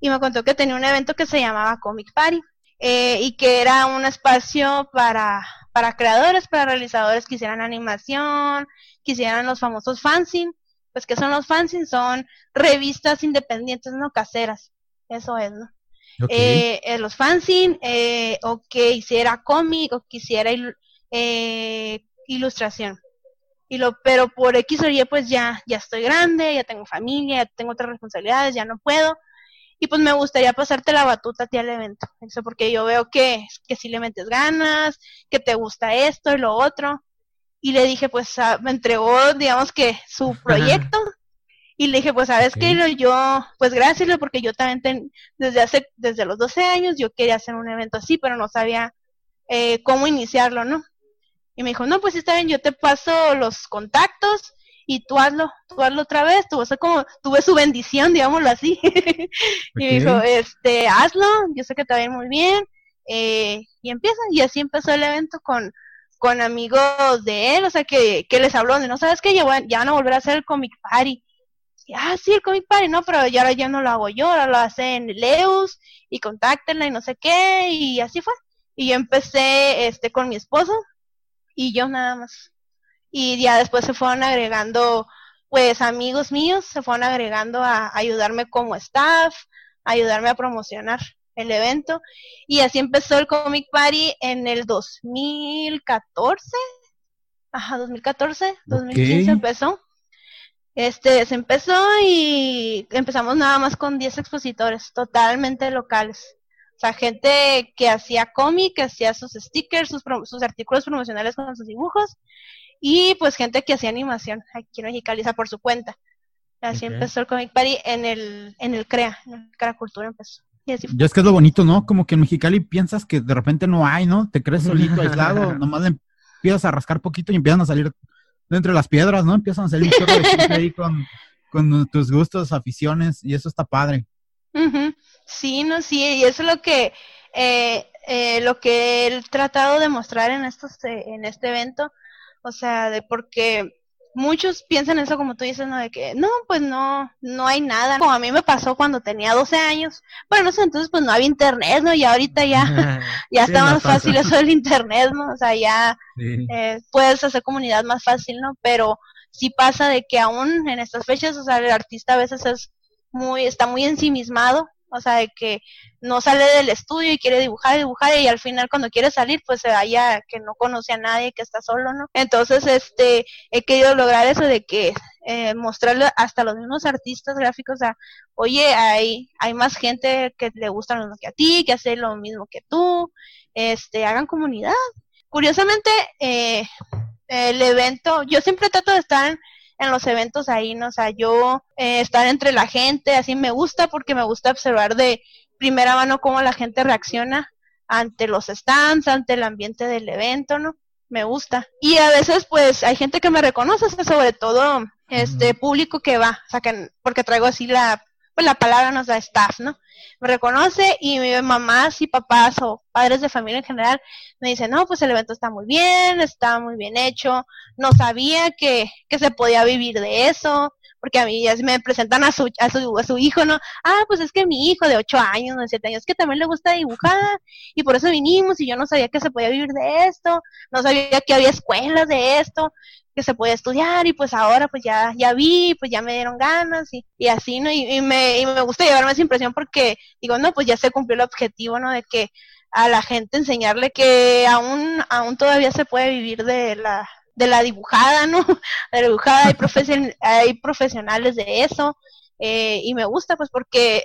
Y me contó que tenía un evento que se llamaba Comic Party. Eh, y que era un espacio para, para creadores, para realizadores que hicieran animación, que hicieran los famosos fanzine pues que son los fanzines, son revistas independientes, no caseras, eso es, ¿no? Eh, eh, los fanzines, eh, o que hiciera cómic, o que hiciera ilustración. Y lo, pero por X o Y, pues ya, ya estoy grande, ya tengo familia, ya tengo otras responsabilidades, ya no puedo. Y pues me gustaría pasarte la batuta a ti al evento. Eso porque yo veo que, que si le metes ganas, que te gusta esto y lo otro y le dije, pues ah, me entregó, digamos que su proyecto. Y le dije, pues sabes que yo, pues gracias, porque yo también desde hace, desde los 12 años yo quería hacer un evento así, pero no sabía eh, cómo iniciarlo, ¿no? Y me dijo, no, pues está bien, yo te paso los contactos y tú hazlo, tú hazlo otra vez, tuve como, tuve su bendición, digámoslo así. y me dijo, este, hazlo, yo sé que te va a ir muy bien, eh, y empieza, y así empezó el evento con, con amigos de él, o sea, que, que les habló de, no sabes que ya, ya van a volver a hacer el Comic Party. Ah, sí, el Comic Party, no, pero ya, ya no lo hago yo, ahora lo hacen Leus y contáctenla y no sé qué, y así fue. Y yo empecé este con mi esposo y yo nada más. Y ya después se fueron agregando, pues, amigos míos, se fueron agregando a ayudarme como staff, a ayudarme a promocionar el evento. Y así empezó el Comic Party en el 2014. Ajá, 2014, 2015 empezó. Este, se empezó y empezamos nada más con 10 expositores, totalmente locales. O sea, gente que hacía cómic, que hacía sus stickers, sus, sus artículos promocionales con sus dibujos, y pues gente que hacía animación aquí en Mexicali, por su cuenta. Así empezó el Comic Party en el, en el CREA, en el CREA Cultura empezó. Ya es que es lo bonito, ¿no? Como que en Mexicali piensas que de repente no hay, ¿no? Te crees solito, aislado, nomás le empiezas a rascar poquito y empiezan a salir de entre las piedras, ¿no? Empiezan a salir un chorro de ahí con, con, tus gustos, aficiones, y eso está padre. Sí, no, sí, y eso es lo que, eh, eh, lo que he tratado de mostrar en, estos, eh, en este evento, o sea, de porque muchos piensan eso como tú dices, ¿no? De que, no, pues no, no hay nada. Como a mí me pasó cuando tenía 12 años. Bueno, no sé, entonces pues no había internet, ¿no? Y ahorita ya, ya está más fácil eso del internet, ¿no? O sea, ya eh, puedes hacer comunidad más fácil, ¿no? Pero sí pasa de que aún en estas fechas, o sea, el artista a veces es muy, está muy ensimismado o sea, de que no sale del estudio y quiere dibujar dibujar y al final cuando quiere salir pues se vaya que no conoce a nadie, que está solo, ¿no? Entonces, este, he querido lograr eso de que eh, mostrarle hasta los mismos artistas gráficos a, oye, hay, hay más gente que le gusta lo mismo que a ti, que hace lo mismo que tú, este, hagan comunidad. Curiosamente, eh, el evento, yo siempre trato de estar los eventos ahí, ¿no? O sea, yo eh, estar entre la gente, así me gusta porque me gusta observar de primera mano cómo la gente reacciona ante los stands, ante el ambiente del evento, ¿no? Me gusta. Y a veces, pues, hay gente que me reconoce, sobre todo este público que va, o sea, que, porque traigo así la pues la palabra nos da staff, ¿no? Me reconoce y mi mamás y papás o padres de familia en general me dicen, no, pues el evento está muy bien, está muy bien hecho, no sabía que, que se podía vivir de eso, porque a mí ya me presentan a su, a su, a su hijo, ¿no? Ah, pues es que mi hijo de 8 años, de 7 años, que también le gusta dibujar, y por eso vinimos, y yo no sabía que se podía vivir de esto, no sabía que había escuelas de esto, que se podía estudiar y pues ahora pues ya, ya vi, pues ya me dieron ganas y, y así, ¿no? Y, me, y me gusta llevarme esa impresión porque digo, no, pues ya se cumplió el objetivo, ¿no? De que a la gente enseñarle que aún, aún todavía se puede vivir de la, de la dibujada, ¿no? De la dibujada, hay, profesionales de eso, Eh, y me gusta pues porque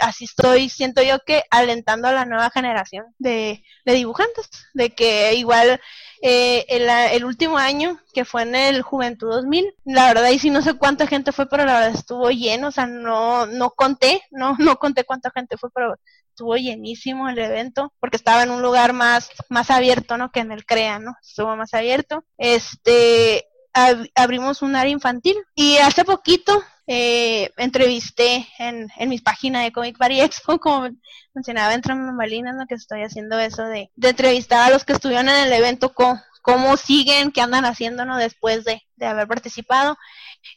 así estoy, siento yo que alentando a la nueva generación de, de dibujantes, de que igual eh, el, el, último año, que fue en el Juventud 2000, la verdad, y si no sé cuánta gente fue, pero la verdad estuvo lleno, o sea, no, no conté, no, no conté cuánta gente fue, pero estuvo llenísimo el evento, porque estaba en un lugar más, más abierto, ¿no? Que en el CREA, ¿no? Estuvo más abierto. Este, abrimos un área infantil y hace poquito eh, entrevisté en, en mi página de Comic Party Expo, como mencionaba entre Malinas, ¿no? que estoy haciendo eso de, de entrevistar a los que estuvieron en el evento, cómo siguen, qué andan haciendo ¿no? después de, de haber participado.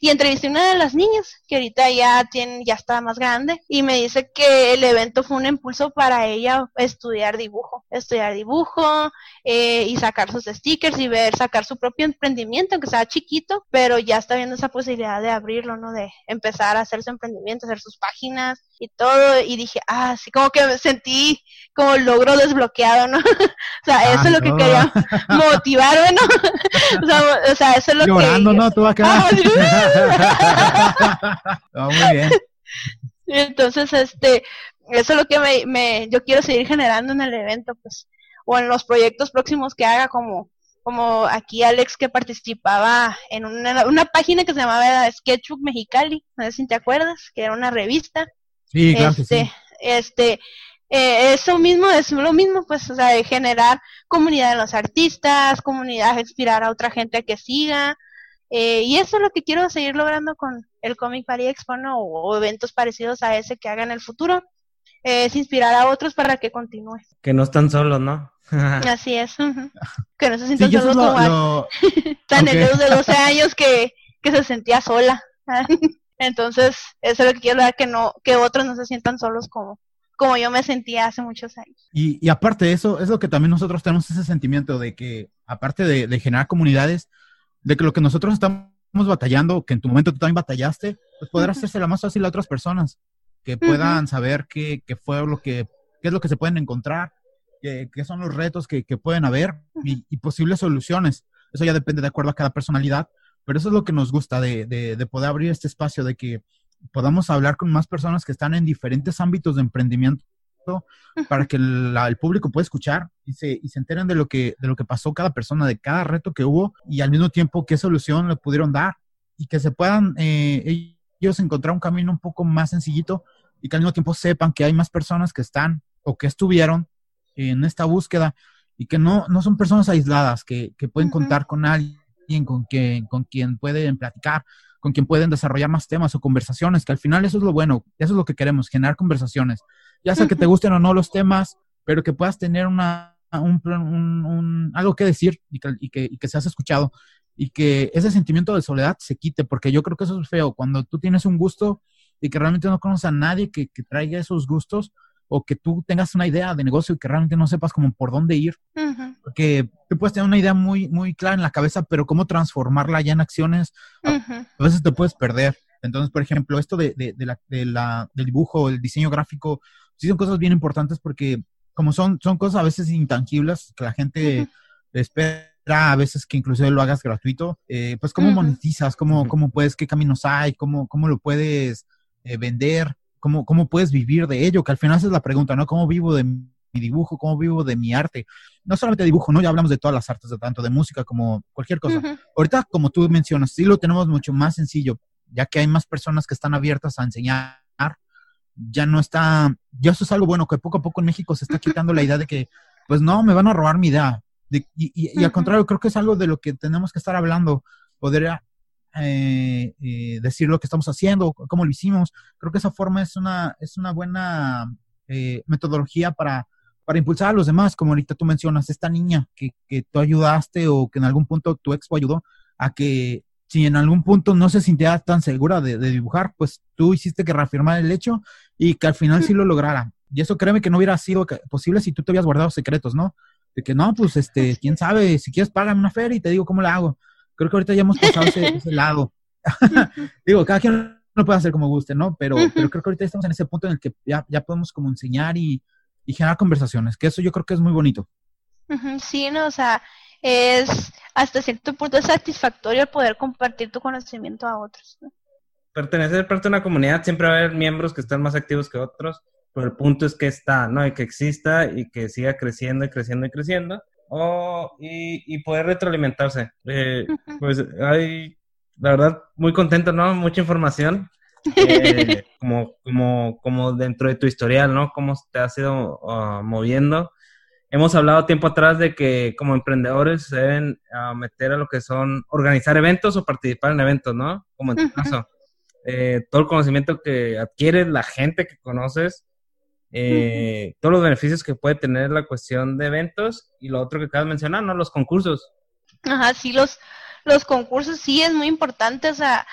Y entrevisté a una de las niñas, que ahorita ya tiene, ya está más grande, y me dice que el evento fue un impulso para ella estudiar dibujo, estudiar dibujo eh, y sacar sus stickers y ver, sacar su propio emprendimiento, aunque sea chiquito, pero ya está viendo esa posibilidad de abrirlo, ¿no? De empezar a hacer su emprendimiento, hacer sus páginas y todo, y dije, ah, así como que me sentí como logro desbloqueado, ¿no? o sea, eso es lo que quería motivarme, ¿no? o, sea, eso es lo Llorando, que... ¿no? Tú acá. Ah, muy bien. Entonces, este, eso es lo que me, me, yo quiero seguir generando en el evento, pues, o en los proyectos próximos que haga, como, como aquí Alex que participaba en una, una página que se llamaba Sketchbook Mexicali, no sé si te acuerdas, que era una revista. Sí, claro este, este, eh, eso mismo es lo mismo, pues, o sea, de generar comunidad en los artistas, comunidad, inspirar a otra gente a que siga, eh, y eso es lo que quiero seguir logrando con el Comic Party Expo, ¿no? O, eventos parecidos a ese que haga en el futuro. es inspirar a otros para que continúe. Que no están solos, ¿no? Así es. Que no se sientan solos como tan de 12 años que, que se sentía sola. Entonces, eso es lo que quiero dar, que no, que otros no se sientan solos como, como yo me sentía hace muchos años. Y, y aparte de eso, es lo que también nosotros tenemos ese sentimiento de que, aparte de, de generar comunidades, de que lo que nosotros estamos batallando, que en tu momento tú también batallaste, pues poder hacerse la más fácil a otras personas, que puedan saber qué, qué, fue lo que, qué es lo que se pueden encontrar, qué, qué son los retos que, que pueden haber y, y, posibles soluciones. Eso ya depende de acuerdo a cada personalidad, pero eso es lo que nos gusta de, de, de poder abrir este espacio, de que podamos hablar con más personas que están en diferentes ámbitos de emprendimiento para que el, público pueda escuchar y se, y se enteren de lo, que, de lo que pasó cada persona, de cada reto que hubo y al mismo tiempo qué solución le pudieron dar y que se puedan eh, ellos encontrar un camino un poco más sencillito y que al mismo tiempo sepan que hay más personas que están o que estuvieron en esta búsqueda y que no, no son personas aisladas, que, que pueden contar con alguien con quien, con quien pueden platicar, con quien pueden desarrollar más temas o conversaciones, que al final eso es lo bueno, eso es lo que queremos, generar conversaciones. Ya sea que te gusten o no los temas, pero que puedas tener una, un, un, algo que decir y que, y, que, y que seas escuchado y que ese sentimiento de soledad se quite, porque yo creo que eso es feo, cuando tú tienes un gusto y que realmente no conoces a nadie que, que traiga esos gustos o que tú tengas una idea de negocio y que realmente no sepas como por dónde ir, porque tú puedes tener una idea muy, muy clara en la cabeza, pero cómo transformarla ya en acciones, a veces te puedes perder. Entonces, por ejemplo, esto de, de, de, la, de la, del dibujo, el diseño gráfico, sí son cosas bien importantes porque como son, son cosas a veces intangibles que la gente espera a veces que inclusive lo hagas gratuito, eh, pues cómo monetizas, cómo, cómo puedes, qué caminos hay, cómo, cómo lo puedes eh, vender, cómo, cómo puedes vivir de ello, que al final esa es la pregunta, ¿no? ¿Cómo vivo de mi dibujo? ¿Cómo vivo de mi arte? No solamente dibujo, ¿no? Ya hablamos de todas las artes, de tanto de música como cualquier cosa. Ahorita, como tú mencionas, sí lo tenemos mucho más sencillo, ya que hay más personas que están abiertas a enseñar ya no está, ya eso es algo bueno, que poco a poco en México se está quitando la idea de que, pues no, me van a robar mi idea. y, y, al contrario, creo que es algo de lo que tenemos que estar hablando, poder eh, eh, decir lo que estamos haciendo, cómo lo hicimos. Creo que esa forma es una, es una buena eh, metodología para, para impulsar a los demás, como ahorita tú mencionas, esta niña que, que tú ayudaste o que en algún punto tu expo ayudó a que si en algún punto no se sintiera tan segura de, dibujar, pues tú hiciste que reafirmar el hecho y que al final sí lo lograra. Y eso créeme que no hubiera sido posible si tú te habías guardado secretos, ¿no? De que no, pues este, quién sabe, si quieres págame una feria y te digo cómo la hago. Creo que ahorita ya hemos pasado ese, lado. digo, cada quien lo puede hacer como guste, ¿no? Pero, pero creo que ahorita estamos en ese punto en el que ya, ya podemos como enseñar y, y generar conversaciones, que eso yo creo que es muy bonito. Sí, no, o sea, es hasta cierto punto satisfactorio el poder compartir tu conocimiento a otros. pertenecer parte de una comunidad siempre va a haber miembros que están más activos que otros, pero el punto es que está, ¿no? Y que exista y que siga creciendo y creciendo y creciendo. Oh, y, y poder retroalimentarse. Eh, pues hay, la verdad, muy contento, ¿no? Mucha información. Eh, como, como, como dentro de tu historial, ¿no? Cómo te has ido ah, moviendo. Hemos hablado tiempo atrás de que como emprendedores se deben ah, meter a lo que son organizar eventos o participar en eventos, ¿no? Como en tu caso. Eh, todo el conocimiento que adquieres, la gente que conoces, eh, todos los beneficios que puede tener la cuestión de eventos y lo otro que acabas de mencionar, ¿no? Los concursos. Ajá, sí, los, los concursos sí es muy importante, o sea,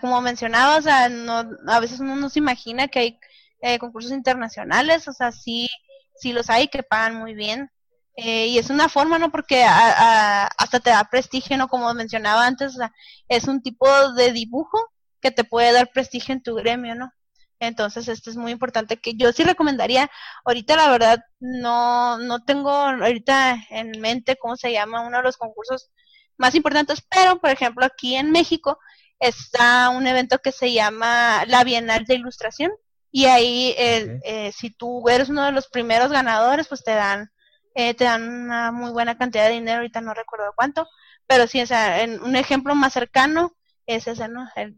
como mencionabas, o no, a veces uno no se imagina que hay eh, concursos internacionales, o sea, sí, sí los hay que pagan muy bien. y es una forma, ¿no? Porque hasta te da prestigio, ¿no? Como mencionaba antes, sea, es un tipo de dibujo que te puede dar prestigio en tu gremio, ¿no? Entonces, esto es muy importante que yo sí recomendaría, ahorita la verdad no, no tengo ahorita en mente cómo se llama uno de los concursos más importantes, pero por ejemplo aquí en México está un evento que se llama la Bienal de Ilustración y ahí eh, eh, si tú eres uno de los primeros ganadores, pues te dan eh, te dan una muy buena cantidad de dinero, ahorita no recuerdo cuánto, pero sí, o sea, en un ejemplo más cercano es ese, ¿no? El,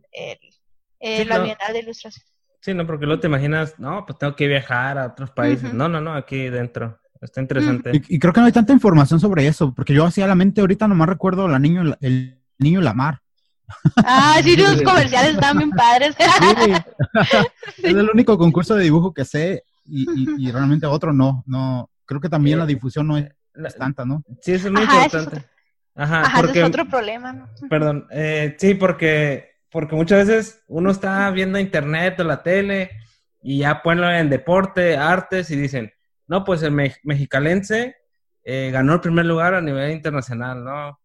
el, la Bienal de Ilustración. Sí, no, porque luego te imaginas, no, pues tengo que viajar a otros países. No, no, no, aquí dentro. Está interesante. y, creo que no hay tanta información sobre eso, porque yo hacía la mente ahorita nomás recuerdo la niño, el niño Lamar. Ah, sí, los comerciales están bien padres. es el único concurso de dibujo que sé y, y, realmente otro no. no Creo que también la difusión no es, tanta, ¿no? Sí, eso es muy importante. Ajá, porque, es otro problema, ¿no? Perdón, eh, sí, porque, porque muchas veces uno está viendo internet o la tele y ya ponen en deporte, artes y dicen, no, pues el mexicalense eh, ganó el primer lugar a nivel internacional, ¿no?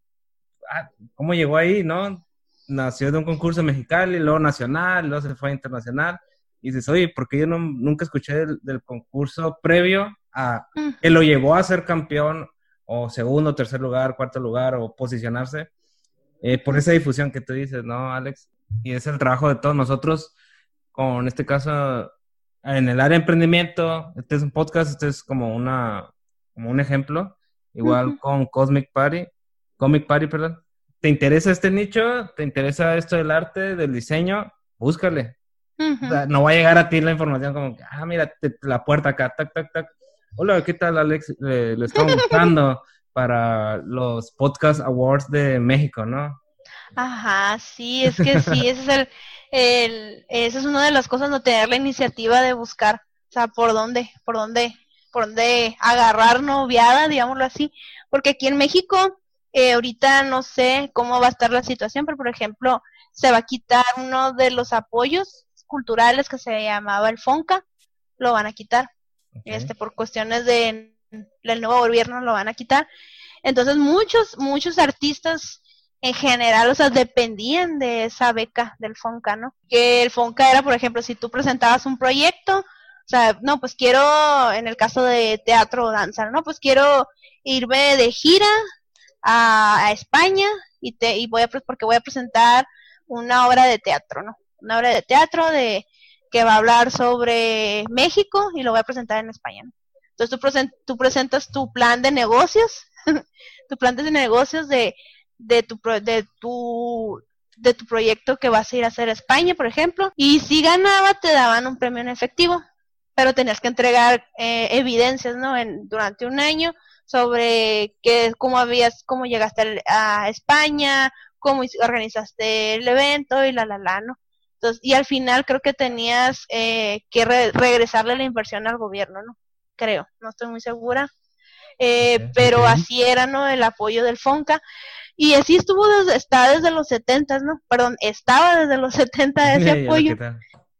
Ah, ¿Cómo llegó ahí, no? Nació de un concurso mexicano y luego nacional, luego se fue a internacional. Y dices, oye, porque yo no, nunca escuché del, del concurso previo a que lo llevó a ser campeón o segundo, tercer lugar, cuarto lugar o posicionarse eh, por esa difusión que tú dices, ¿no, Alex? Y es el trabajo de todos nosotros, con este caso, en el área de emprendimiento, este es un podcast, este es como una, como un ejemplo, igual con Cosmic Party, Comic Party, perdón. ¿Te interesa este nicho? ¿Te interesa esto del arte, del diseño? Búscale. no va a llegar a ti la información como, ah, mira, la puerta acá, tac, tac, tac. Hola, ¿qué tal, Alex? Eh, le estamos buscando para los Podcast Awards de México, ¿no? Ajá, sí, es que sí, ese es el, el, esa es una de las cosas, no tener la iniciativa de buscar, o sea, por dónde, por dónde, por dónde agarrar noviada, digámoslo así, porque aquí en México, eh, ahorita no sé cómo va a estar la situación, pero por ejemplo, se va a quitar uno de los apoyos culturales que se llamaba el FONCA, lo van a quitar este, por cuestiones de el nuevo gobierno lo van a quitar. Entonces muchos, muchos artistas en general, o sea, dependían de esa beca del FONCA, ¿no? Que el FONCA era, por ejemplo, si tú presentabas un proyecto, o sea, no, pues quiero, en el caso de teatro o danza, no, pues quiero irme de gira a, España y, te, y voy a, porque voy a presentar una obra de teatro, ¿no? Una obra de teatro de que va a hablar sobre México y lo voy a presentar en español. Entonces tú, tú presentas tu plan de negocios, tu plan de negocios de, de, tu, de, tu, de tu proyecto que vas a ir a hacer a España, por ejemplo, y si ganaba te daban un premio en efectivo, pero tenías que entregar eh, evidencias, ¿no? En, durante un año sobre que, cómo habías, cómo llegaste a España, cómo organizaste el evento y la la la, ¿no? y al final creo que tenías eh, que regresarle la inversión al gobierno, ¿no? Creo, no estoy muy segura. Eh, pero así era, ¿no? El apoyo del FONCA. Y así estuvo desde, está desde los 70, ¿no? Perdón, estaba desde los 70 ese apoyo.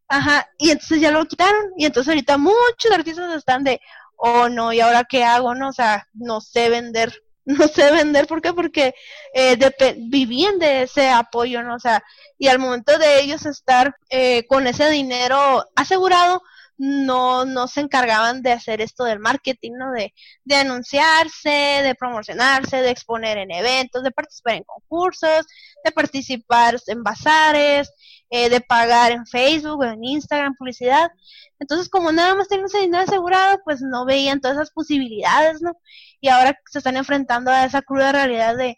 Ajá, y entonces ya lo quitaron. Y entonces ahorita muchos artistas están de, oh no, ¿y ahora qué hago? No, o sea, no sé vender no sé vender, ¿por qué? Porque eh, vivían de ese apoyo, ¿no? O sea, y al momento de ellos estar eh, con ese dinero asegurado, no, no se encargaban de hacer esto del marketing, ¿no? De, de anunciarse, de promocionarse, de exponer en eventos, de participar en concursos, de participar en bazares, eh, de pagar en Facebook o en Instagram publicidad. Entonces, como nada más tienen ese dinero asegurado, pues no veían todas esas posibilidades, ¿no? Y ahora se están enfrentando a esa cruda realidad de,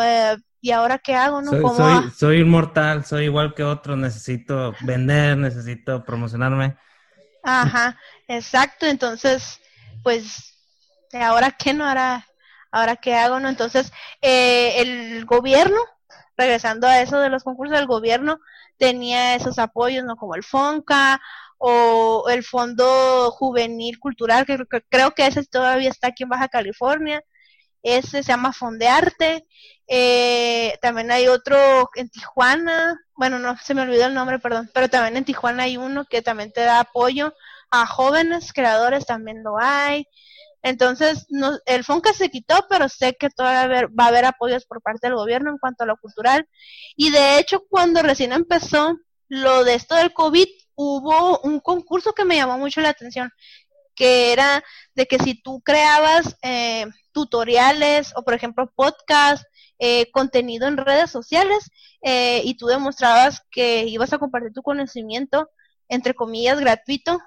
eh, ¿y ahora qué hago, no? Soy, soy, soy, inmortal, soy igual que otros, necesito vender, necesito promocionarme. Ajá, exacto, entonces, pues, ¿ahora qué no hará? ¿Ahora qué hago, no? Entonces, eh, el gobierno regresando a eso de los concursos del gobierno, tenía esos apoyos, ¿no? Como el FONCA o el Fondo Juvenil Cultural, que, creo que ese todavía está aquí en Baja California. Ese se llama Fondearte. Eh, también hay otro en Tijuana. Bueno, no se me olvidó el nombre, perdón. Pero también en Tijuana hay uno que también te da apoyo a jóvenes creadores, también lo hay. Entonces, no, el FONCA se quitó, pero sé que todavía va a haber apoyos por parte del gobierno en cuanto a lo cultural. Y de hecho, cuando recién empezó lo de esto del COVID, hubo un concurso que me llamó mucho la atención, que era de que si tú creabas eh, tutoriales o, por ejemplo, podcast, eh, contenido en redes sociales eh, y tú demostrabas que ibas a compartir tu conocimiento, entre comillas, gratuito,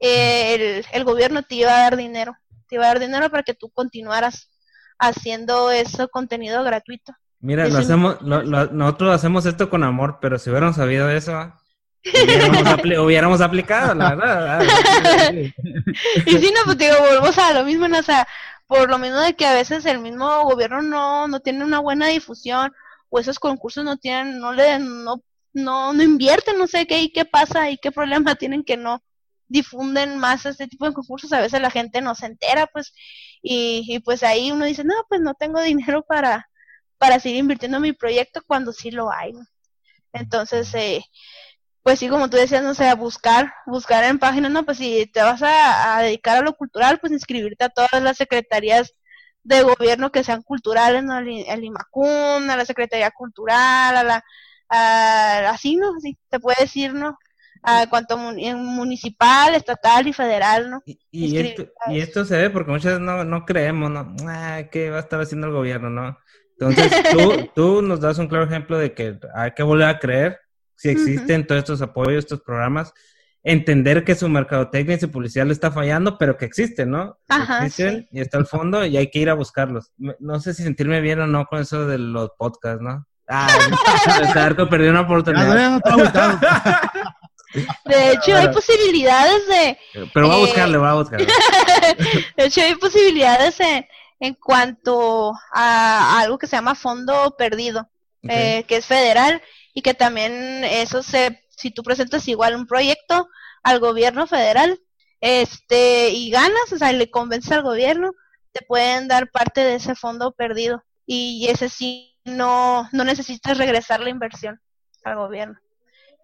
el, el gobierno te iba a dar dinero te iba a dar dinero para que tú continuaras haciendo ese contenido gratuito. Mira, lo hacemos, nosotros hacemos esto con amor, pero si hubiéramos sabido eso, hubiéramos, aplicado, la verdad. y si no, pues digo, volvemos a lo mismo, o sea, por lo menos de que a veces el mismo gobierno no, no tiene una buena difusión, o esos concursos no tienen, no le, no, no, no invierten, no sé qué y qué pasa y qué problema tienen que no, difunden más este tipo de concursos, a veces la gente no se entera, pues, y, pues ahí uno dice, no, pues no tengo dinero para, para seguir invirtiendo en mi proyecto cuando sí lo hay. Entonces, eh, pues sí, como tú decías, no sé, buscar, buscar en páginas, no, pues si te vas a, dedicar a lo cultural, pues inscribirte a todas las secretarías de gobierno que sean culturales, ¿no? Al, IMACUN, a la Secretaría Cultural, a la, a, así, ¿no? Así, te puedes ir, ¿no? a cuanto municipal, estatal y federal, ¿no? Y, esto, se ve porque muchas veces no, no creemos, ¿no? Ah, ¿Qué va a estar haciendo el gobierno, no? Entonces, tú, tú nos das un claro ejemplo de que hay que volver a creer si existen todos estos apoyos, estos programas, entender que su mercadotecnia y su publicidad le está fallando, pero que existen, ¿no? Ajá, existen y está al fondo y hay que ir a buscarlos. No sé si sentirme bien o no con eso de los podcasts, ¿no? Ah, perdí una oportunidad. De hecho, hay posibilidades de... Pero va a buscarle, va a buscarle. de hecho, hay posibilidades en, en cuanto a, algo que se llama fondo perdido, eh, que es federal y que también eso se, si tú presentas igual un proyecto al gobierno federal, este, y ganas, o sea, le convences al gobierno, te pueden dar parte de ese fondo perdido y ese sí no, no necesitas regresar la inversión al gobierno.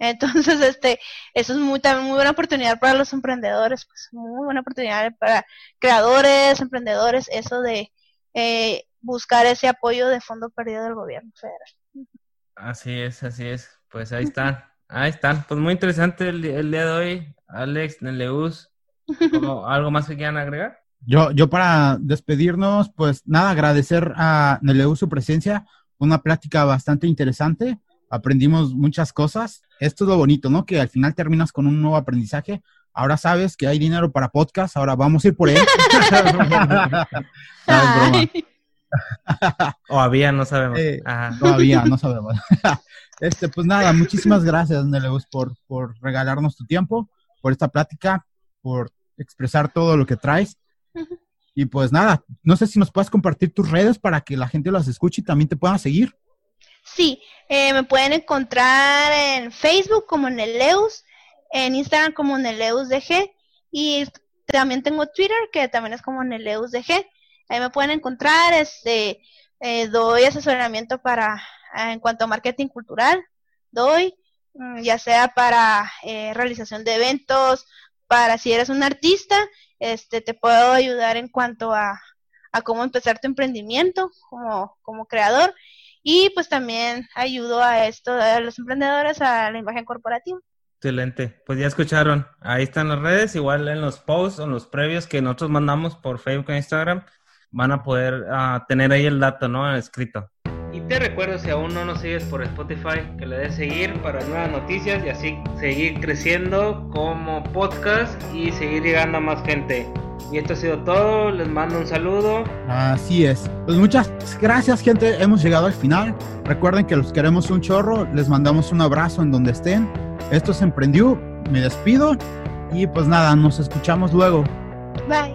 Entonces, este, eso es muy, también muy buena oportunidad para los emprendedores, pues muy buena oportunidad para creadores, emprendedores, eso de eh, buscar ese apoyo de fondo perdido del gobierno federal. Así es, así es. Pues ahí están, ahí están. Pues muy interesante el, día de hoy, Alex, Neleus. ¿Algo más que quieran agregar? Yo, yo para despedirnos, pues nada, agradecer a Neleus su presencia, una plática bastante interesante aprendimos muchas cosas. Esto es lo bonito, ¿no? Que al final terminas con un nuevo aprendizaje. Ahora sabes que hay dinero para podcast, ahora vamos a ir por él. o había, no sabemos. Eh, todavía, no sabemos. este, pues nada, muchísimas gracias, Neleus, por, por regalarnos tu tiempo, por esta plática, por expresar todo lo que traes. Y pues nada, no sé si nos puedes compartir tus redes para que la gente las escuche y también te puedan seguir. Sí, eh, me pueden encontrar en Facebook como Neleus, en Instagram como NeleusDG y también tengo Twitter que también es como NeleusDG. Ahí me pueden encontrar, este, eh, doy asesoramiento para, ah, en cuanto a marketing cultural, doy, mm, ya sea para eh, realización de eventos, para si eres un artista, este, te puedo ayudar en cuanto a, a cómo empezar tu emprendimiento como, como creador. Y pues también ayudo a esto, a los emprendedores, a la imagen corporativa. Excelente, pues ya escucharon, ahí están las redes, igual en los posts o en los previos que nosotros mandamos por Facebook e Instagram, van a poder ah, tener ahí el dato, ¿no? Escrito. Y te recuerdo si aún no nos sigues por Spotify que le des seguir para nuevas noticias y así seguir creciendo como podcast y seguir llegando a más gente. Y esto ha sido todo, les mando un saludo. Así es. Pues muchas gracias gente, hemos llegado al final. Recuerden que los queremos un chorro, les mandamos un abrazo en donde estén. Esto se emprendió, me despido y pues nada, nos escuchamos luego. Bye.